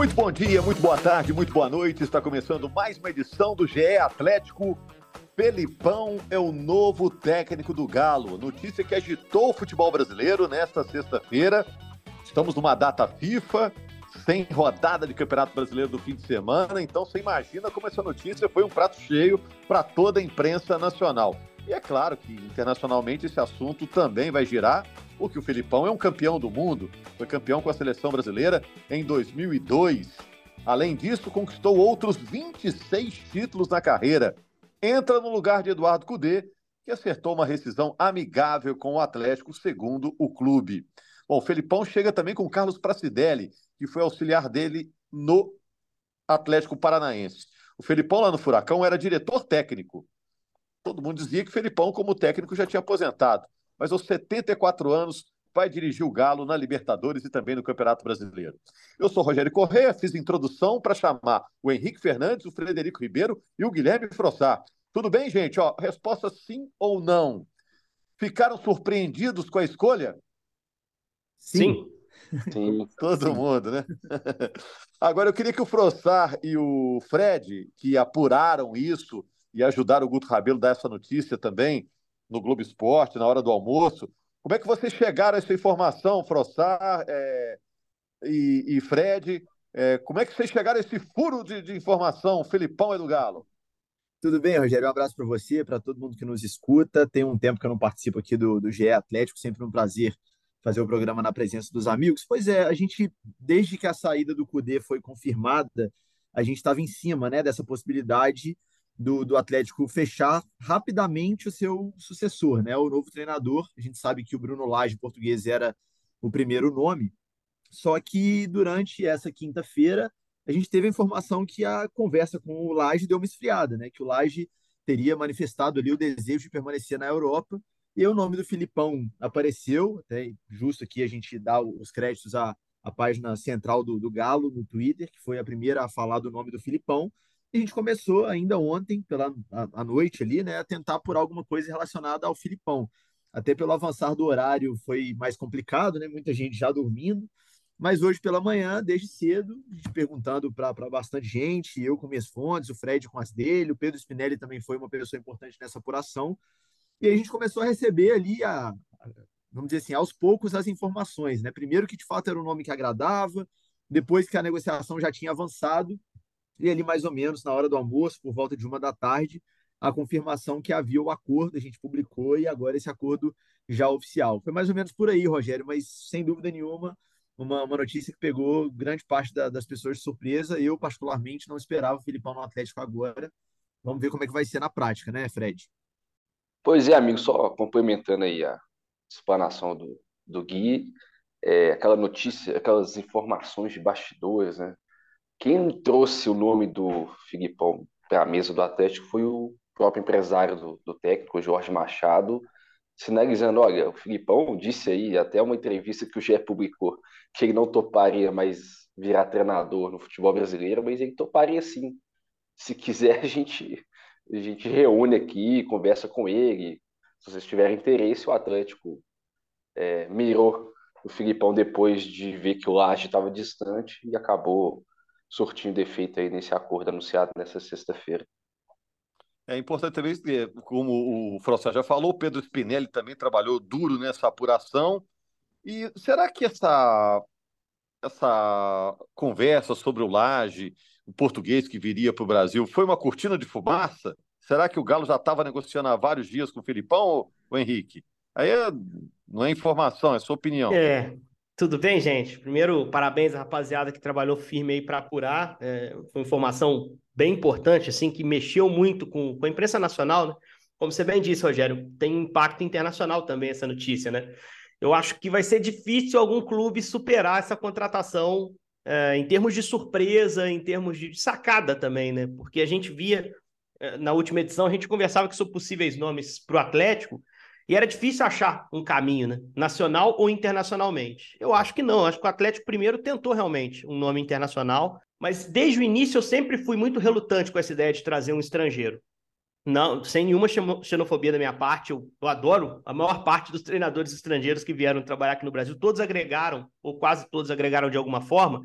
Muito bom dia, muito boa tarde, muito boa noite. Está começando mais uma edição do GE Atlético. Felipão é o novo técnico do Galo. Notícia que agitou o futebol brasileiro nesta sexta-feira. Estamos numa data FIFA, sem rodada de Campeonato Brasileiro do fim de semana. Então você imagina como essa notícia foi um prato cheio para toda a imprensa nacional. E é claro que internacionalmente esse assunto também vai girar porque o Filipão é um campeão do mundo, foi campeão com a seleção brasileira em 2002. Além disso, conquistou outros 26 títulos na carreira. Entra no lugar de Eduardo Cudê, que acertou uma rescisão amigável com o Atlético, segundo o clube. Bom, o Felipão chega também com Carlos Pracidelli, que foi auxiliar dele no Atlético Paranaense. O Felipão lá no Furacão era diretor técnico. Todo mundo dizia que o Felipão, como técnico, já tinha aposentado mas aos 74 anos vai dirigir o Galo na Libertadores e também no Campeonato Brasileiro. Eu sou Rogério Correia, fiz introdução para chamar o Henrique Fernandes, o Frederico Ribeiro e o Guilherme Frossar. Tudo bem, gente? Ó, resposta sim ou não. Ficaram surpreendidos com a escolha? Sim. Sim. Todo sim. mundo, né? Agora eu queria que o Frossar e o Fred, que apuraram isso e ajudaram o Guto Rabelo a dar essa notícia também, no Globo Esporte, na hora do almoço. Como é que vocês chegaram a essa informação, Frossar é, e, e, Fred? É, como é que vocês chegaram a esse furo de, de informação, Felipão e do Galo? Tudo bem, Rogério? Um abraço para você, para todo mundo que nos escuta. Tem um tempo que eu não participo aqui do, do GE Atlético, sempre um prazer fazer o programa na presença dos amigos. Pois é, a gente, desde que a saída do CUDE foi confirmada, a gente estava em cima né, dessa possibilidade do, do Atlético fechar rapidamente o seu sucessor, né? O novo treinador. A gente sabe que o Bruno Lage, português, era o primeiro nome. Só que durante essa quinta-feira, a gente teve a informação que a conversa com o Lage deu uma esfriada, né? Que o Lage teria manifestado ali o desejo de permanecer na Europa. E o nome do Filipão apareceu, até justo aqui a gente dá os créditos à, à página central do, do Galo no Twitter, que foi a primeira a falar do nome do Filipão. E a gente começou ainda ontem, pela a, a noite ali, né, a tentar por alguma coisa relacionada ao Filipão. Até pelo avançar do horário foi mais complicado, né? Muita gente já dormindo. Mas hoje pela manhã, desde cedo, perguntando para bastante gente, eu com minhas fontes, o Fred com as dele, o Pedro Spinelli também foi uma pessoa importante nessa apuração. E a gente começou a receber ali, a, vamos dizer assim, aos poucos as informações. Né? Primeiro que de fato era um nome que agradava, depois que a negociação já tinha avançado, e ali mais ou menos na hora do almoço, por volta de uma da tarde, a confirmação que havia o acordo, a gente publicou e agora esse acordo já oficial. Foi mais ou menos por aí, Rogério, mas sem dúvida nenhuma, uma, uma notícia que pegou grande parte da, das pessoas de surpresa. Eu, particularmente, não esperava o Filipão no Atlético agora. Vamos ver como é que vai ser na prática, né, Fred? Pois é, amigo, só complementando aí a explanação do, do Gui, é, aquela notícia, aquelas informações de bastidores, né? Quem trouxe o nome do Filipão para a mesa do Atlético foi o próprio empresário do, do técnico, Jorge Machado, sinalizando: olha, o Filipão disse aí, até uma entrevista que o GE publicou, que ele não toparia mais virar treinador no futebol brasileiro, mas ele toparia sim. Se quiser, a gente, a gente reúne aqui, conversa com ele. Se vocês tiverem interesse, o Atlético é, mirou o Filipão depois de ver que o Laje estava distante e acabou surtindo efeito aí nesse acordo anunciado nessa sexta-feira. É importante também, como o Frossá já falou, o Pedro Spinelli também trabalhou duro nessa apuração. E será que essa, essa conversa sobre o Laje, o português que viria para o Brasil, foi uma cortina de fumaça? Será que o Galo já estava negociando há vários dias com o Filipão ou Henrique? Aí é, não é informação, é sua opinião. É, tudo bem, gente? Primeiro, parabéns à rapaziada que trabalhou firme aí para apurar. É, foi informação bem importante, assim, que mexeu muito com, com a imprensa nacional, né? Como você bem disse, Rogério, tem impacto internacional também essa notícia, né? Eu acho que vai ser difícil algum clube superar essa contratação é, em termos de surpresa, em termos de sacada também, né? Porque a gente via eh, na última edição a gente conversava sobre possíveis nomes para o Atlético e era difícil achar um caminho, né? Nacional ou internacionalmente. Eu acho que não. Acho que o Atlético primeiro tentou realmente um nome internacional, mas desde o início eu sempre fui muito relutante com essa ideia de trazer um estrangeiro. Não, sem nenhuma xenofobia da minha parte, eu, eu, adoro a maior parte dos treinadores estrangeiros que vieram trabalhar aqui no Brasil, todos agregaram, ou quase todos agregaram de alguma forma,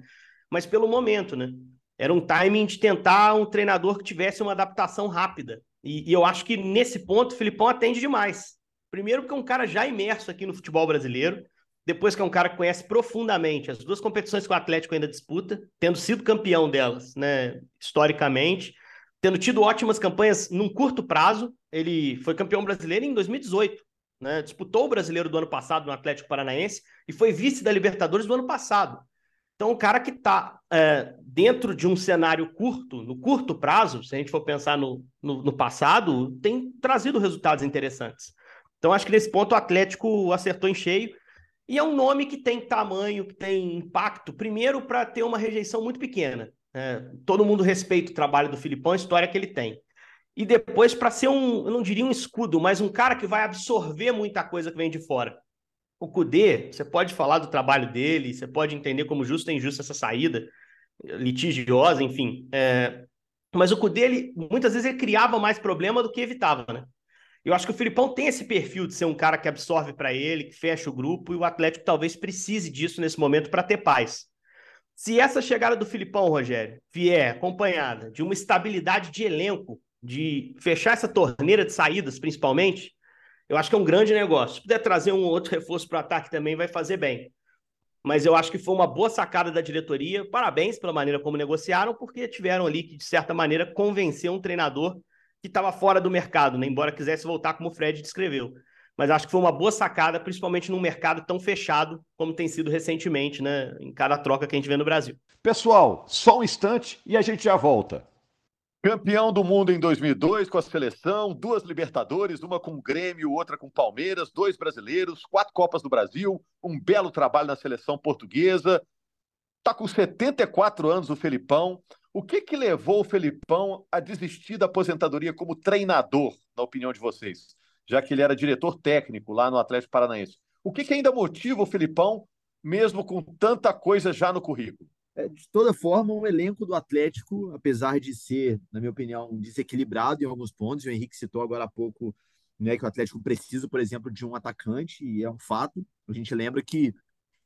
mas pelo momento, né? Era um timing de tentar um treinador que tivesse uma adaptação rápida. E, e eu acho que nesse ponto o Filipão atende demais. Primeiro, porque é um cara já imerso aqui no futebol brasileiro, depois que é um cara que conhece profundamente as duas competições que o Atlético ainda disputa, tendo sido campeão delas, né, historicamente tendo tido ótimas campanhas num curto prazo. Ele foi campeão brasileiro em 2018, né? Disputou o brasileiro do ano passado no Atlético Paranaense e foi vice da Libertadores do ano passado. Então, o cara que está é, dentro de um cenário curto, no curto prazo, se a gente for pensar no, no, no, passado, tem trazido resultados interessantes. Então, acho que nesse ponto o Atlético acertou em cheio. E é um nome que tem tamanho, que tem impacto, primeiro para ter uma rejeição muito pequena. É, todo mundo respeita o trabalho do Filipão, a história que ele tem. E depois, para ser um, eu não diria um escudo, mas um cara que vai absorver muita coisa que vem de fora. O Cudê, você pode falar do trabalho dele, você pode entender como justa ou injusta essa saída, litigiosa, enfim. É, mas o Cudê, ele, muitas vezes, ele criava mais problema do que evitava, né? Eu acho que o Filipão tem esse perfil de ser um cara que absorve para ele, que fecha o grupo, e o Atlético talvez precise disso nesse momento para ter paz. Se essa chegada do Filipão, Rogério, vier acompanhada de uma estabilidade de elenco, de fechar essa torneira de saídas, principalmente, eu acho que é um grande negócio. Se puder trazer um outro reforço para o ataque também, vai fazer bem. Mas eu acho que foi uma boa sacada da diretoria. Parabéns pela maneira como negociaram, porque tiveram ali que, de certa maneira, convencer um treinador que estava fora do mercado, né? embora quisesse voltar como o Fred descreveu mas acho que foi uma boa sacada, principalmente num mercado tão fechado como tem sido recentemente, né, em cada troca que a gente vê no Brasil. Pessoal, só um instante e a gente já volta. Campeão do mundo em 2002 com a seleção, duas Libertadores, uma com o Grêmio, outra com o Palmeiras, dois brasileiros, quatro Copas do Brasil, um belo trabalho na seleção portuguesa. Tá com 74 anos o Felipão. O que que levou o Felipão a desistir da aposentadoria como treinador, na opinião de vocês? já que ele era diretor técnico lá no Atlético Paranaense. O que, que ainda motiva o Filipão, mesmo com tanta coisa já no currículo? É, de toda forma, um elenco do Atlético, apesar de ser, na minha opinião, desequilibrado em alguns pontos, o Henrique citou agora há pouco né, que o Atlético precisa, por exemplo, de um atacante, e é um fato. A gente lembra que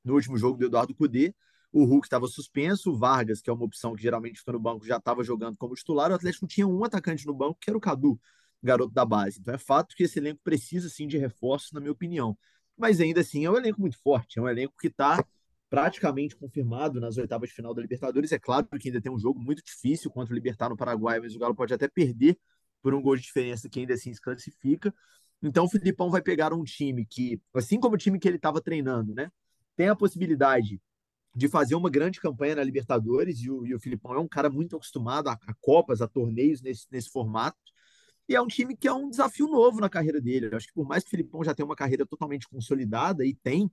no último jogo do Eduardo Cudê, o Hulk estava suspenso, o Vargas, que é uma opção que geralmente fica no banco, já estava jogando como titular, o Atlético tinha um atacante no banco, que era o Cadu garoto da base. Então é fato que esse elenco precisa sim de reforços, na minha opinião. Mas ainda assim é um elenco muito forte, é um elenco que está praticamente confirmado nas oitavas de final da Libertadores. É claro que ainda tem um jogo muito difícil contra o Libertar no Paraguai, mas o Galo pode até perder por um gol de diferença que ainda assim se classifica. Então o Filipão vai pegar um time que, assim como o time que ele estava treinando, né, tem a possibilidade de fazer uma grande campanha na Libertadores, e o, e o Filipão é um cara muito acostumado a, a Copas, a torneios nesse, nesse formato. E é um time que é um desafio novo na carreira dele. Eu acho que por mais que o Filipão já tenha uma carreira totalmente consolidada, e tem,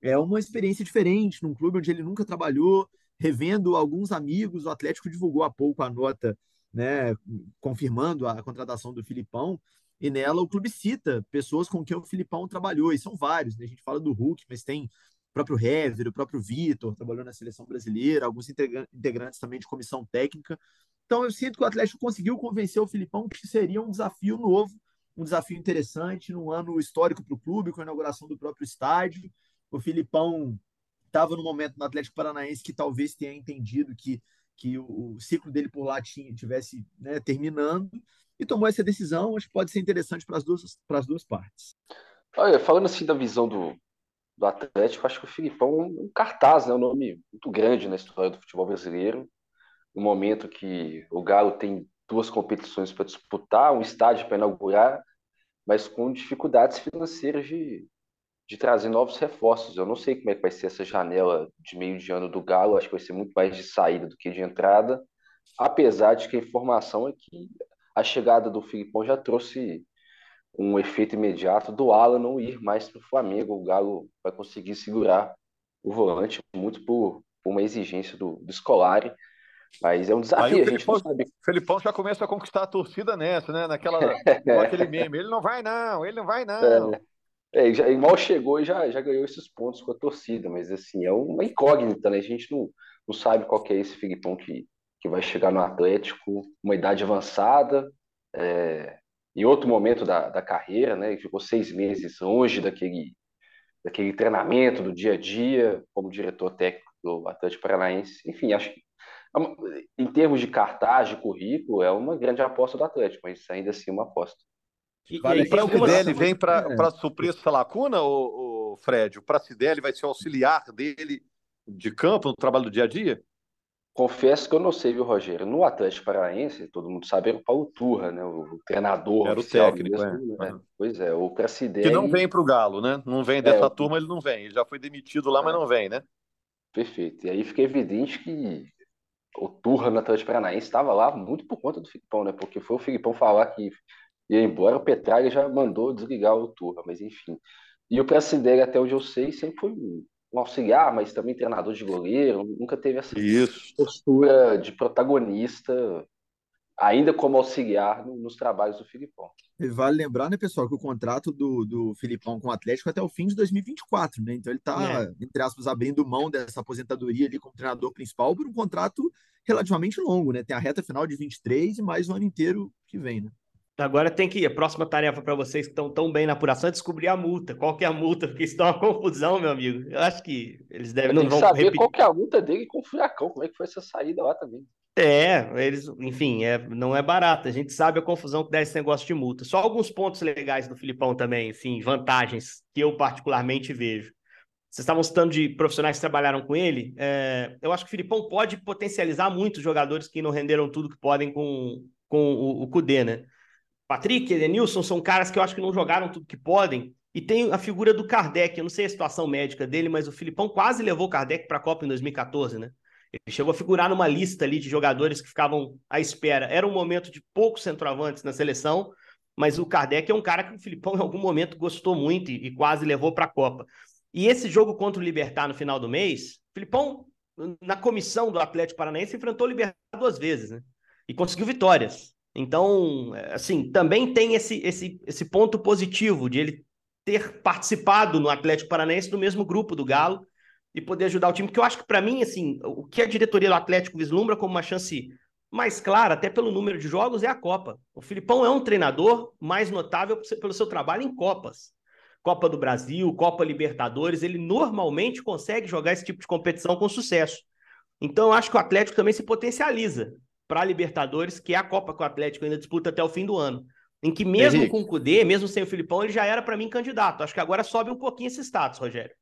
é uma experiência diferente num clube onde ele nunca trabalhou, revendo alguns amigos. O Atlético divulgou há pouco a nota, né, confirmando a contratação do Filipão. E nela o clube cita pessoas com quem o Filipão trabalhou, e são vários. Né? A gente fala do Hulk, mas tem próprio Hever, o próprio Vitor, trabalhou na seleção brasileira, alguns integrantes também de comissão técnica. Então eu sinto que o Atlético conseguiu convencer o Filipão que seria um desafio novo, um desafio interessante, num ano histórico para o clube, com a inauguração do próprio estádio. O Filipão estava no momento no Atlético Paranaense que talvez tenha entendido que, que o, ciclo dele por lá tinha, tivesse né, terminando e tomou essa decisão. Acho que pode ser interessante para as duas, para as duas partes. Olha, falando assim da visão do, do Atlético, acho que o Filipão é um cartaz, né, um nome muito grande na história do futebol brasileiro no momento que o Galo tem duas competições para disputar, um estádio para inaugurar, mas com dificuldades financeiras de, de trazer novos reforços. Eu não sei como é que vai ser essa janela de meio de ano do Galo, acho que vai ser muito mais de saída do que de entrada, apesar de que a informação é que a chegada do Filipão já trouxe um efeito imediato do Alan não ir mais para o Flamengo. O Galo vai conseguir segurar o volante muito por, por uma exigência do, do Scolari Mas é um desafio, o a gente Felipão, não sabe. Felipão já começa a conquistar a torcida nessa, né? Naquela, com aquele meme. Ele não vai, não, ele não vai, não. É, já, mal chegou e já, já ganhou esses pontos com a torcida, mas assim, é uma incógnita, né? A gente não, não sabe qual que é esse Filipão que, que vai chegar no Atlético, uma idade avançada, é, em outro momento da, da carreira, né? Ficou seis meses longe daquele, daquele treinamento do dia a dia, como diretor técnico do Atlético Paranaense. Enfim, acho que em termos de cartaz, de currículo, é uma grande aposta do Atlético, mas ainda assim uma aposta. E, vale, e o Pracidelli vem para é. suprir essa lacuna, o, o Fred? O Pracidelli vai ser o auxiliar dele de campo no trabalho do dia a dia? Confesso que eu não sei, viu, Rogério? No Atlético Paranaense, todo mundo sabe, era o Paulo Turra, né? O treinador. Era o técnico, mesmo, é. Né? Pois é, o Pracidelli... Que não vem para o Galo, né? Não vem dessa é, turma, ele não vem. Ele já foi demitido lá, mas não vem, né? Perfeito. E aí fica evidente que o Turra no Atlético Paranaense estava lá muito por conta do Filipão, né? Porque foi o Filipão falar que ia embora, o Petralha já mandou desligar o Turra, mas enfim. E o Pracidelli, até onde eu sei, sempre foi um auxiliar, mas também treinador de goleiro, nunca teve essa Isso. postura de protagonista, ainda como auxiliar nos trabalhos do Filipão. E vale lembrar, né, pessoal, que o contrato do, do Filipão com o Atlético é até o fim de 2024, né? Então ele está, é. entre aspas, abrindo mão dessa aposentadoria ali como treinador principal por um contrato relativamente longo, né? Tem a reta final de 23 e mais um ano inteiro que vem, né? Agora tem que ir. A próxima tarefa para vocês que estão tão bem na apuração é descobrir a multa. Qual que é a multa? Porque isso dá uma confusão, meu amigo. Eu acho que eles devem. não vão saber repetir. qual que é a multa dele com o Furacão. Como é que foi essa saída lá também? É, eles, enfim, é, não é barato. A gente sabe a confusão que dá esse negócio de multa. Só alguns pontos legais do Filipão também, enfim, vantagens que eu particularmente vejo. Vocês estavam citando de profissionais que trabalharam com ele. É, eu acho que o Filipão pode potencializar muitos jogadores que não renderam tudo que podem com, com o, o Cudê, né? Patrick, Edenilson são caras que eu acho que não jogaram tudo que podem. E tem a figura do Kardec. Eu não sei a situação médica dele, mas o Filipão quase levou o Kardec para a Copa em 2014, né? Ele chegou a figurar numa lista ali de jogadores que ficavam à espera. Era um momento de poucos centroavantes na seleção, mas o Kardec é um cara que o Filipão em algum momento gostou muito e, e quase levou para a Copa. E esse jogo contra o Libertar no final do mês, o Filipão, na comissão do Atlético Paranaense, enfrentou o Libertar duas vezes, né? E conseguiu vitórias. Então, assim, também tem esse, esse, esse ponto positivo de ele ter participado no Atlético Paranaense do mesmo grupo do Galo e poder ajudar o time, que eu acho que para mim, assim, o que a diretoria do Atlético vislumbra como uma chance mais clara, até pelo número de jogos, é a Copa. O Filipão é um treinador mais notável pelo seu trabalho em Copas. Copa do Brasil, Copa Libertadores, ele normalmente consegue jogar esse tipo de competição com sucesso. Então, eu acho que o Atlético também se potencializa para a Libertadores, que é a Copa que o Atlético ainda disputa até o fim do ano. Em que mesmo Henrique. com o Cudê, mesmo sem o Filipão, ele já era para mim candidato. Acho que agora sobe um pouquinho esse status, Rogério.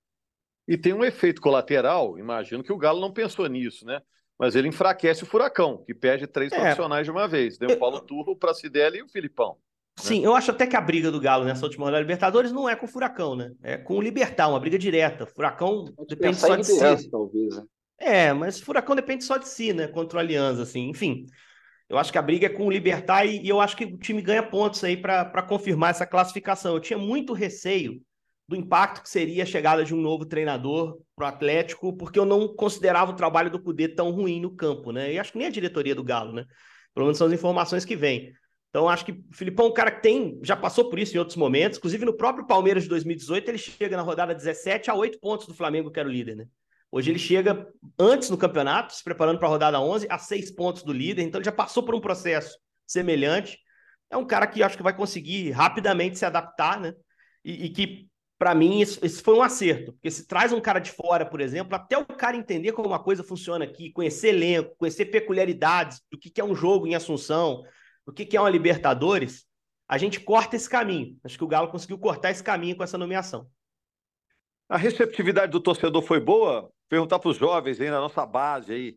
E tem um efeito colateral, imagino que o Galo não pensou nisso, né? Mas ele enfraquece o Furacão, que perde três é. profissionais de uma vez. Tem o Paulo Turro, o Pracidelli e o Filipão. Né? Sim, eu acho até que a briga do Galo nessa última rodada da Libertadores não é com o Furacão, né? É com o Libertar, uma briga direta. Furacão depende só de si. Talvez, né? É, mas Furacão depende só de si, né? Contra o Aliança, assim. Enfim, eu acho que a briga é com o Libertar e, e eu acho que o time ganha pontos aí para confirmar essa classificação. Eu tinha muito receio do impacto que seria a chegada de um novo treinador para o Atlético, porque eu não considerava o trabalho do Cudê tão ruim no campo, né? E acho que nem a diretoria do Galo, né? Pelo menos são as informações que vêm. Então, acho que o Filipão é um cara que tem, já passou por isso em outros momentos, inclusive no próprio Palmeiras de 2018, ele chega na rodada 17 a 8 pontos do Flamengo, que era o líder, né? Hoje ele chega antes no campeonato, se preparando para a rodada 11, a seis pontos do líder, então ele já passou por um processo semelhante. É um cara que acho que vai conseguir rapidamente se adaptar, né? E, e que, para mim, isso, isso, foi um acerto, porque se traz um cara de fora, por exemplo, até o cara entender como uma coisa funciona aqui, conhecer elenco, conhecer peculiaridades do que, que é um jogo em Assunção, do que, que é uma Libertadores, a gente corta esse caminho. Acho que o Galo conseguiu cortar esse caminho com essa nomeação. A receptividade do torcedor foi boa? Perguntar para os jovens aí na nossa base aí.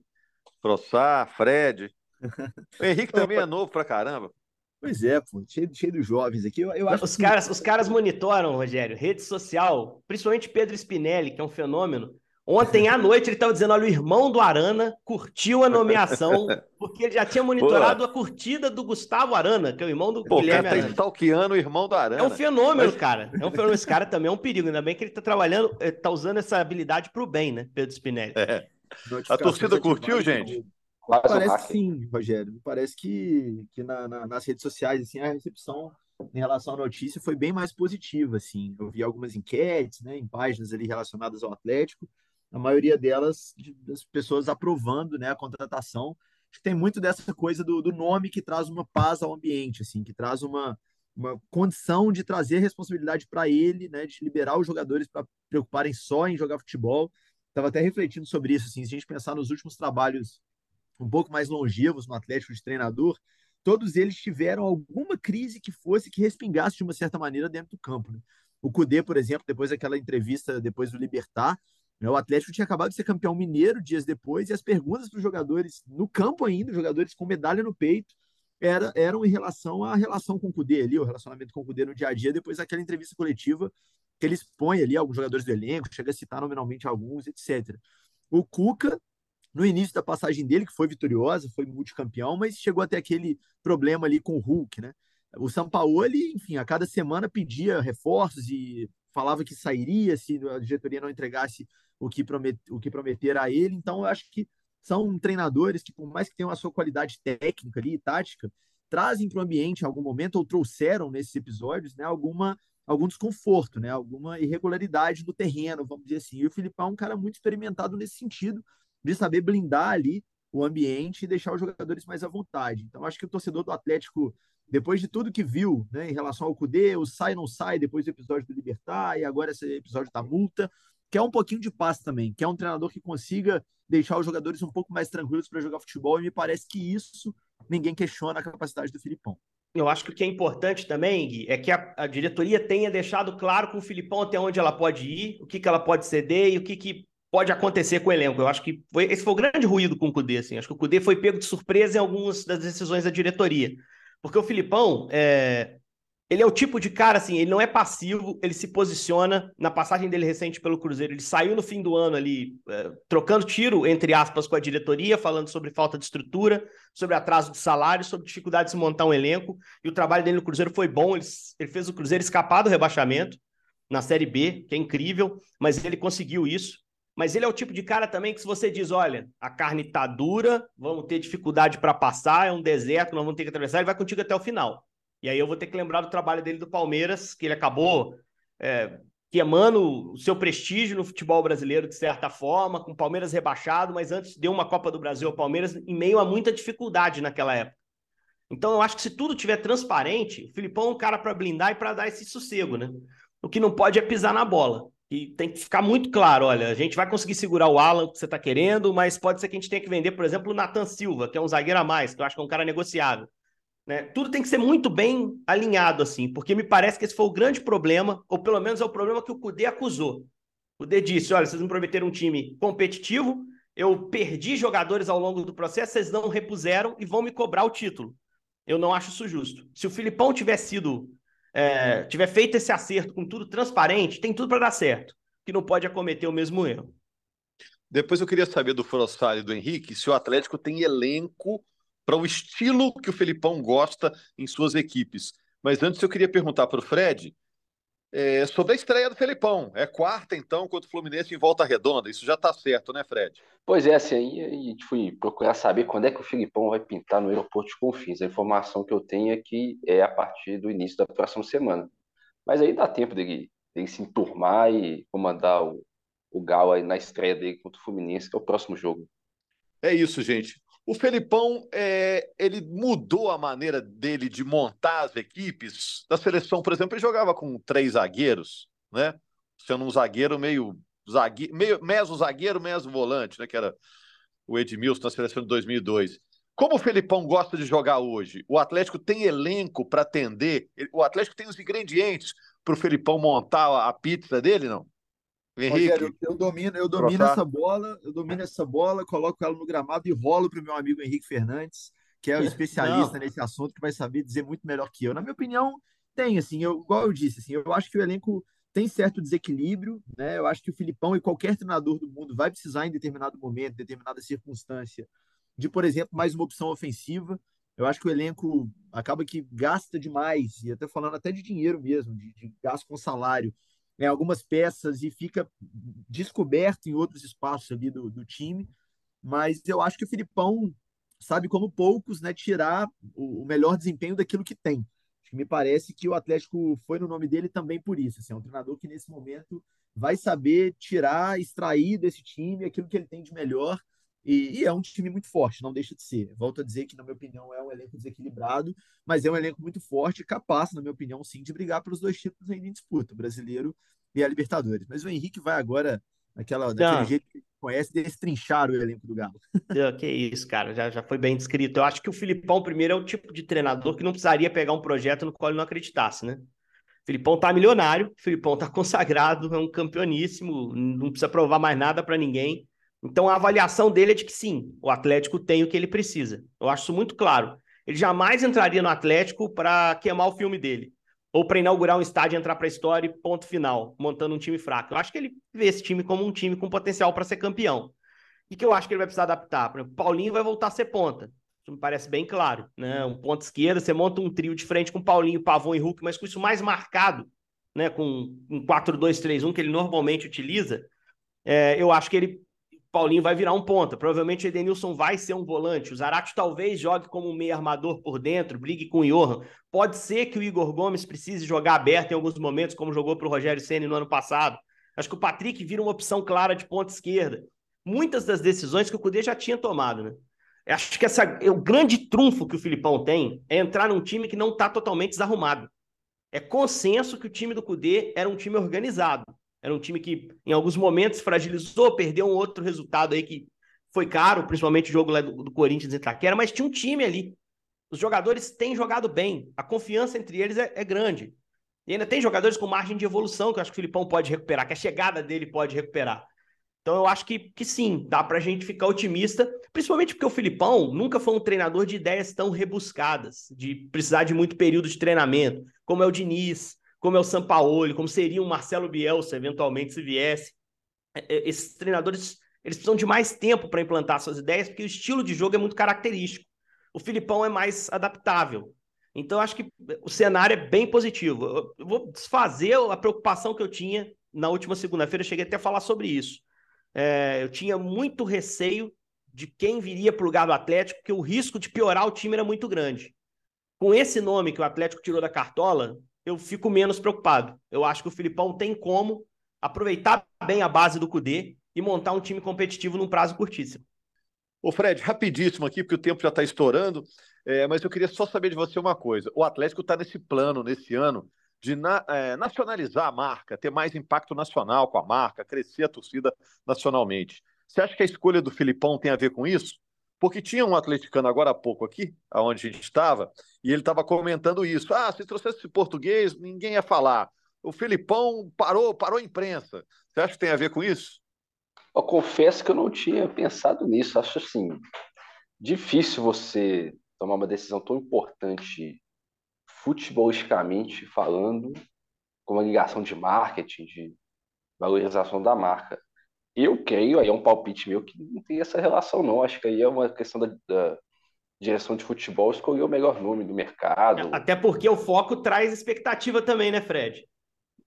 Frossar, Fred. O Henrique também é novo pra caramba. Pois é, pô, cheio, cheio de jovens aqui. Eu, eu acho os, que... caras, os caras monitoram, Rogério, rede social, principalmente Pedro Spinelli, que é um fenômeno. Ontem à noite ele estava dizendo: olha, o irmão do Arana curtiu a nomeação, porque ele já tinha monitorado Pô. a curtida do Gustavo Arana, que é o irmão do Pô, Guilherme cara tá stalkeando o irmão do Arana. É um fenômeno, Mas... cara. É um fenômeno. Esse cara também é um perigo. Ainda bem que ele está trabalhando, está eh, usando essa habilidade para o bem, né, Pedro Spinelli? É. A torcida curtiu, gente? Quase parece um que sim, Rogério. Me parece que, que na, na, nas redes sociais assim, a recepção em relação à notícia foi bem mais positiva. Assim. Eu vi algumas enquetes né, em páginas ali relacionadas ao Atlético, a maioria delas das pessoas aprovando né, a contratação. Acho que tem muito dessa coisa do, do nome que traz uma paz ao ambiente, assim, que traz uma, uma condição de trazer responsabilidade para ele, né, de liberar os jogadores para preocuparem só em jogar futebol. Estava até refletindo sobre isso, assim, se a gente pensar nos últimos trabalhos um pouco mais longevos no Atlético de treinador, todos eles tiveram alguma crise que fosse que respingasse de uma certa maneira dentro do campo. Né? O Cudê, por exemplo, depois daquela entrevista depois do Libertar, o Atlético tinha acabado de ser campeão mineiro dias depois, e as perguntas para os jogadores no campo ainda, jogadores com medalha no peito, era, eram em relação à relação com o Cudê ali, o relacionamento com o Cudê no dia a dia, depois daquela entrevista coletiva que ele expõe ali alguns jogadores do elenco, chega a citar nominalmente alguns, etc. O Cuca, no início da passagem dele, que foi vitoriosa, foi multicampeão, mas chegou até aquele problema ali com o Hulk, né? O Sampaoli, enfim, a cada semana pedia reforços e falava que sairia se a diretoria não entregasse o que, promet, o que prometer a ele. Então, eu acho que são treinadores que, por mais que tenham a sua qualidade técnica ali e tática, trazem para o ambiente em algum momento, ou trouxeram nesses episódios, né, alguma, algum desconforto, né, alguma irregularidade no terreno, vamos dizer assim. E o Filipão é um cara muito experimentado nesse sentido, de saber blindar ali o ambiente e deixar os jogadores mais à vontade. Então, acho que o torcedor do Atlético, depois de tudo que viu né, em relação ao Cudê, o sai não sai depois do episódio do Libertar e agora esse episódio da multa, quer um pouquinho de paz também, quer um treinador que consiga deixar os jogadores um pouco mais tranquilos para jogar futebol, e me parece que isso ninguém questiona a capacidade do Filipão. Eu acho que o que é importante também, Gui, é que a, a diretoria tenha deixado claro com o Filipão até onde ela pode ir, o que, que ela pode ceder e o que, que pode acontecer com o elenco. Eu acho que foi, esse foi o grande ruído com o Cudê. Assim. Acho que o Cudê foi pego de surpresa em algumas das decisões da diretoria. Porque o Filipão, é, ele é o tipo de cara, assim, ele não é passivo, ele se posiciona. Na passagem dele recente pelo Cruzeiro, ele saiu no fim do ano ali, é, trocando tiro, entre aspas, com a diretoria, falando sobre falta de estrutura, sobre atraso de salário, sobre dificuldade de montar um elenco. E o trabalho dele no Cruzeiro foi bom, ele, ele fez o Cruzeiro escapar do rebaixamento na Série B, que é incrível, mas ele conseguiu isso. Mas ele é o tipo de cara também que, se você diz, olha, a carne tá dura, vamos ter dificuldade para passar, é um deserto, nós vamos ter que atravessar, ele vai contigo até o final. E aí eu vou ter que lembrar do trabalho dele do Palmeiras, que ele acabou é, queimando o seu prestígio no futebol brasileiro, de certa forma, com o Palmeiras rebaixado, mas antes deu uma Copa do Brasil ao Palmeiras em meio a muita dificuldade naquela época. Então eu acho que se tudo tiver transparente, o Filipão é um cara para blindar e para dar esse sossego, né? O que não pode é pisar na bola. E tem que ficar muito claro, olha, a gente vai conseguir segurar o Alan que você está querendo, mas pode ser que a gente tenha que vender, por exemplo, o Nathan Silva, que é um zagueiro a mais, que eu acho que é um cara negociável. Né? Tudo tem que ser muito bem alinhado, assim, porque me parece que esse foi o grande problema, ou pelo menos é o problema que o Cudê acusou. O Cudê disse: olha, vocês me prometeram um time competitivo, eu perdi jogadores ao longo do processo, vocês não repuseram e vão me cobrar o título. Eu não acho isso justo. Se o Filipão tivesse sido, é, tiver feito esse acerto com tudo transparente, tem tudo para dar certo, que não pode acometer o mesmo erro. Depois eu queria saber do Frossari e do Henrique se o Atlético tem elenco para o estilo que o Felipão gosta em suas equipes. Mas antes eu queria perguntar para o Fred é, sobre a estreia do Felipão. É quarta, então, contra o Fluminense em volta redonda. Isso já está certo, né, Fred? Pois é, assim, aí a gente foi procurar saber quando é que o Felipão vai pintar no aeroporto de Confins. A informação que eu tenho é que é a partir do início da próxima semana. Mas aí dá tempo dele, dele se enturmar e comandar o, o Gal aí na estreia dele contra o Fluminense, que é o próximo jogo. É isso, gente. O Felipão, é, ele mudou a maneira dele de montar as equipes. Na seleção, por exemplo, ele jogava com três zagueiros, né? Sendo um zagueiro meio, zague, meio meso zagueiro, meso volante, né? Que era o Edmilson na seleção de 2002. Como o Felipão gosta de jogar hoje? O Atlético tem elenco para atender? O Atlético tem os ingredientes para o Felipão montar a pizza dele, não? Henrique, Rogério, eu domino, eu domino essa bola, eu domino essa bola, coloco ela no gramado e rolo para o meu amigo Henrique Fernandes, que é o especialista nesse assunto, que vai saber dizer muito melhor que eu. Na minha opinião, tem, assim, eu, igual eu disse, assim, eu acho que o elenco tem certo desequilíbrio, né? Eu acho que o Filipão e qualquer treinador do mundo vai precisar em determinado momento, em determinada circunstância, de, por exemplo, mais uma opção ofensiva. Eu acho que o elenco acaba que gasta demais, e até falando até de dinheiro mesmo, de, de gasto com salário, né, algumas peças e fica descoberto em outros espaços ali do, do time. Mas eu acho que o Filipão sabe como poucos, né, tirar o, melhor desempenho daquilo que tem. Acho que me parece que o Atlético foi no nome dele também por isso. Assim, é um treinador que nesse momento vai saber tirar, extrair desse time aquilo que ele tem de melhor. E, e, é um time muito forte, não deixa de ser. Volto a dizer que, na minha opinião, é um elenco desequilibrado, mas é um elenco muito forte, capaz, na minha opinião, sim, de brigar pelos dois títulos ainda em disputa, o brasileiro e a Libertadores. Mas o Henrique vai agora, naquela, daquele jeito que conhece, destrinchar o elenco do Galo. Que isso, cara, já, já foi bem descrito. Eu acho que o Filipão, primeiro, é o tipo de treinador que não precisaria pegar um projeto no qual ele não acreditasse, né? Filipão tá milionário, Filipão tá consagrado, é um campeoníssimo, não precisa provar mais nada para ninguém. Então a avaliação dele é de que sim, o Atlético tem o que ele precisa. Eu acho isso muito claro. Ele jamais entraria no Atlético para queimar o filme dele ou para inaugurar um estádio, entrar para a história e ponto final, montando um time fraco. Eu acho que ele vê esse time como um time com potencial para ser campeão. E que eu acho que ele vai precisar adaptar. Por exemplo, Paulinho vai voltar a ser ponta. Isso me parece bem claro, né? Um ponto esquerda, você monta um trio de frente com Paulinho, Pavão e Hulk, mas com isso mais marcado, né? Com um 4-2-3-1 que ele normalmente utiliza. É, eu acho que ele Paulinho vai virar um ponta. Provavelmente o Edenilson vai ser um volante. O Zarate talvez jogue como um meio armador por dentro, brigue com o Johan. Pode ser que o Igor Gomes precise jogar aberto em alguns momentos, como jogou para o Rogério Senna no ano passado. Acho que o Patrick vira uma opção clara de ponta esquerda. Muitas das decisões que o Cudê já tinha tomado, né? Acho que essa, o grande trunfo que o Filipão tem é entrar num time que não está totalmente desarrumado. É consenso que o time do Cudê era um time organizado. Era um time que, em alguns momentos, fragilizou, perdeu um outro resultado aí que foi caro, principalmente o jogo lá do, do Corinthians em Itaquera, mas tinha um time ali. Os jogadores têm jogado bem. A confiança entre eles é, é grande. E ainda tem jogadores com margem de evolução que eu acho que o Filipão pode recuperar, que a chegada dele pode recuperar. Então eu acho que, que sim, dá pra gente ficar otimista, principalmente porque o Filipão nunca foi um treinador de ideias tão rebuscadas, de precisar de muito período de treinamento, como é o Diniz, como é o Sampaoli, como seria um Marcelo Bielsa, eventualmente, se viesse. É, é, esses treinadores, eles precisam de mais tempo para implantar suas ideias, porque o estilo de jogo é muito característico. O Filipão é mais adaptável. Então, acho que o cenário é bem positivo. Eu vou desfazer a preocupação que eu tinha na última segunda-feira, cheguei até a falar sobre isso. É, eu tinha muito receio de quem viria para o lugar do Atlético, porque o risco de piorar o time era muito grande. Com esse nome que o Atlético tirou da cartola, eu fico menos preocupado. Eu acho que o Filipão tem como aproveitar bem a base do Cudê e montar um time competitivo num prazo curtíssimo. Ô Fred, rapidíssimo aqui, porque o tempo já está estourando, é, mas eu queria só saber de você uma coisa. O Atlético está nesse plano, nesse ano, de na, é, nacionalizar a marca, ter mais impacto nacional com a marca, crescer a torcida nacionalmente. Você acha que a escolha do Filipão tem a ver com isso? Porque tinha um atleticano agora há pouco aqui, aonde a gente estava, e ele estava comentando isso. Ah, se trouxesse português, ninguém ia falar. O Filipão parou, parou a imprensa. Você acha que tem a ver com isso? Eu confesso que eu não tinha pensado nisso. Acho assim difícil você tomar uma decisão tão importante futebolisticamente falando, com uma ligação de marketing, de valorização da marca. Eu creio, aí é um palpite meu, que não tem essa relação, não. Acho que aí é uma questão da, da direção de futebol escolher o melhor nome do mercado. Até porque o foco traz expectativa também, né, Fred?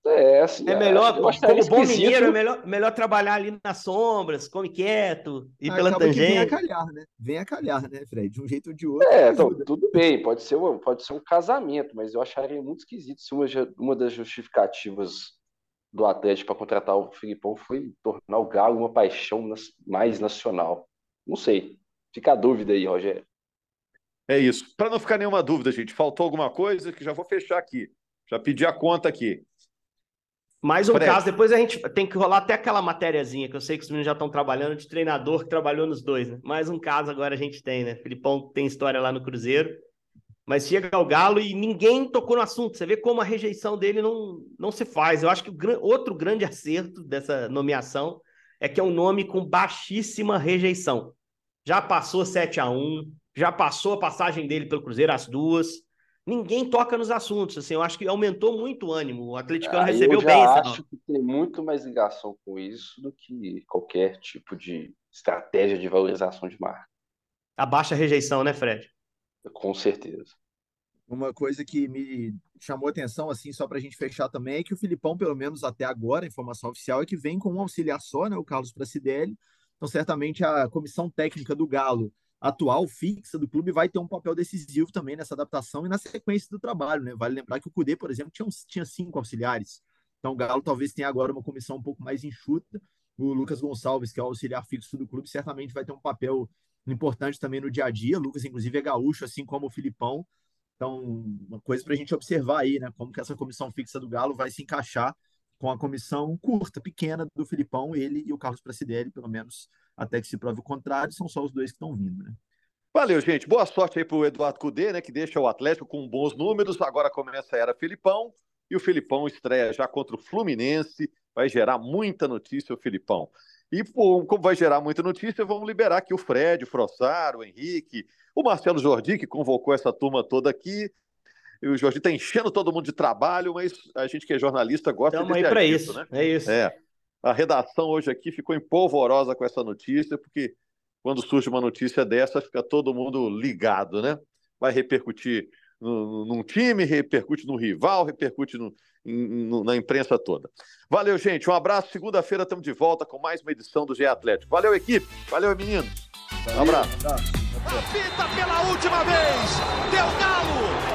É, assim, é melhor, como bom mineiro, é melhor, melhor trabalhar ali nas sombras, come quieto, e ah, pela tangente. Vem a calhar, né? Vem a calhar, né, Fred? De um jeito ou de outro. É, então, tudo bem, pode ser, um, pode ser um casamento, mas eu acharia muito esquisito se uma, uma das justificativas do Atlético para contratar o Filipão foi tornar o Galo uma paixão mais nacional. Não sei. Fica a dúvida aí, Rogério. É isso. Para não ficar nenhuma dúvida, gente, faltou alguma coisa que já vou fechar aqui. Já pedi a conta aqui. Mais um Fred. caso, depois a gente tem que rolar até aquela matériazinha, que eu sei que os meninos já estão trabalhando, de treinador que trabalhou nos dois, né? Mais um caso agora a gente tem, né? Filipão tem história lá no Cruzeiro, mas chega ao Galo e ninguém tocou no assunto. Você vê como a rejeição dele não, não se faz. Eu acho que o outro grande acerto dessa nomeação é que é um nome com baixíssima rejeição. Já passou 7 a 1 já passou a passagem dele pelo Cruzeiro, as duas ninguém toca nos assuntos. Assim, eu acho que aumentou muito o ânimo. O atleticano Aí recebeu eu bem. Eu acho que tem muito mais ligação com isso do que qualquer tipo de estratégia de valorização de marca. A baixa rejeição, né, Fred? Com certeza. Uma coisa que me chamou atenção, assim, só para a gente fechar também, é que o Filipão, pelo menos até agora, a informação oficial é que vem com um auxiliar só, né, o Carlos Pracidelli. Então, certamente, a comissão técnica do Galo atual fixa do clube vai ter um papel decisivo também nessa adaptação e na sequência do trabalho, né? Vale lembrar que o Cudê, por exemplo, tinha, tinha cinco auxiliares. Então o Galo talvez tenha agora uma comissão um pouco mais enxuta. O Lucas Gonçalves, que é o auxiliar fixo do clube, certamente vai ter um papel importante também no dia a dia. O Lucas, inclusive, é gaúcho, assim como o Filipão. Então, uma coisa para a gente observar aí, né? Como que essa comissão fixa do Galo vai se encaixar com a comissão curta, pequena do Filipão, ele e o Carlos Pracidelli, pelo menos até que se prove o contrário, são só os dois que estão vindo, né? Valeu, gente. Boa sorte aí para o Eduardo Cudê, né? Que deixa o Atlético com bons números. Agora começa a era Filipão. E o Filipão estreia já contra o Fluminense. Vai gerar muita notícia o Filipão. E como vai gerar muita notícia, vamos liberar aqui o Fred, o Frossar, o Henrique, o Marcelo Jordi, que convocou essa turma toda aqui. E o Jordi está enchendo todo mundo de trabalho, mas a gente que é jornalista gosta Estamos de aí para isso, né? É isso. É. A redação hoje aqui ficou empolvorosa com essa notícia, porque quando surge uma notícia dessa, fica todo mundo ligado, né? Vai repercutir no, num time, repercute no rival, repercute no, na imprensa toda. Valeu, gente. Um abraço. Segunda-feira estamos de volta com mais uma edição do GE Atlético. Valeu, equipe. Valeu, meninos. Um abraço. Apita pela última vez. Deu galo.